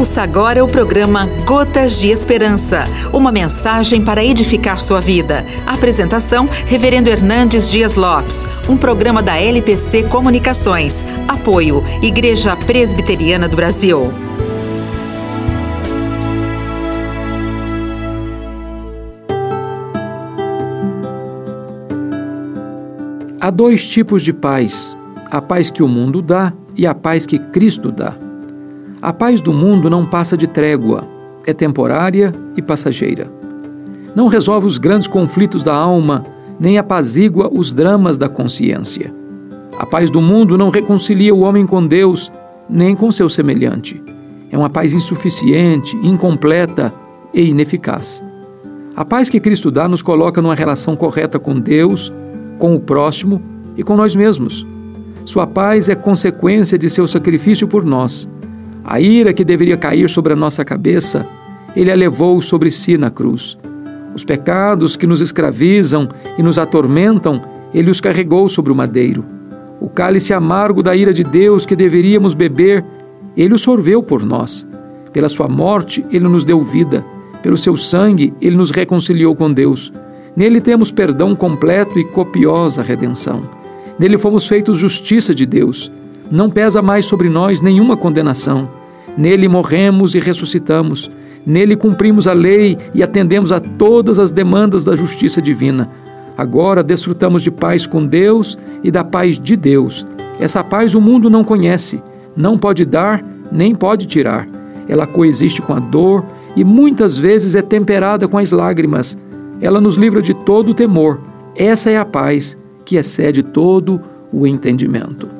Ouça agora o programa Gotas de Esperança, uma mensagem para edificar sua vida. Apresentação: Reverendo Hernandes Dias Lopes, um programa da LPC Comunicações. Apoio: Igreja Presbiteriana do Brasil. Há dois tipos de paz: a paz que o mundo dá e a paz que Cristo dá. A paz do mundo não passa de trégua, é temporária e passageira. Não resolve os grandes conflitos da alma, nem apazigua os dramas da consciência. A paz do mundo não reconcilia o homem com Deus, nem com seu semelhante. É uma paz insuficiente, incompleta e ineficaz. A paz que Cristo dá nos coloca numa relação correta com Deus, com o próximo e com nós mesmos. Sua paz é consequência de seu sacrifício por nós a ira que deveria cair sobre a nossa cabeça, ele a levou sobre si na cruz. Os pecados que nos escravizam e nos atormentam, ele os carregou sobre o madeiro. O cálice amargo da ira de Deus que deveríamos beber, ele o sorveu por nós. Pela sua morte, ele nos deu vida. Pelo seu sangue, ele nos reconciliou com Deus. Nele temos perdão completo e copiosa redenção. Nele fomos feitos justiça de Deus. Não pesa mais sobre nós nenhuma condenação. Nele morremos e ressuscitamos. Nele cumprimos a lei e atendemos a todas as demandas da justiça divina. Agora desfrutamos de paz com Deus e da paz de Deus. Essa paz o mundo não conhece, não pode dar, nem pode tirar. Ela coexiste com a dor e muitas vezes é temperada com as lágrimas. Ela nos livra de todo o temor. Essa é a paz que excede todo o entendimento.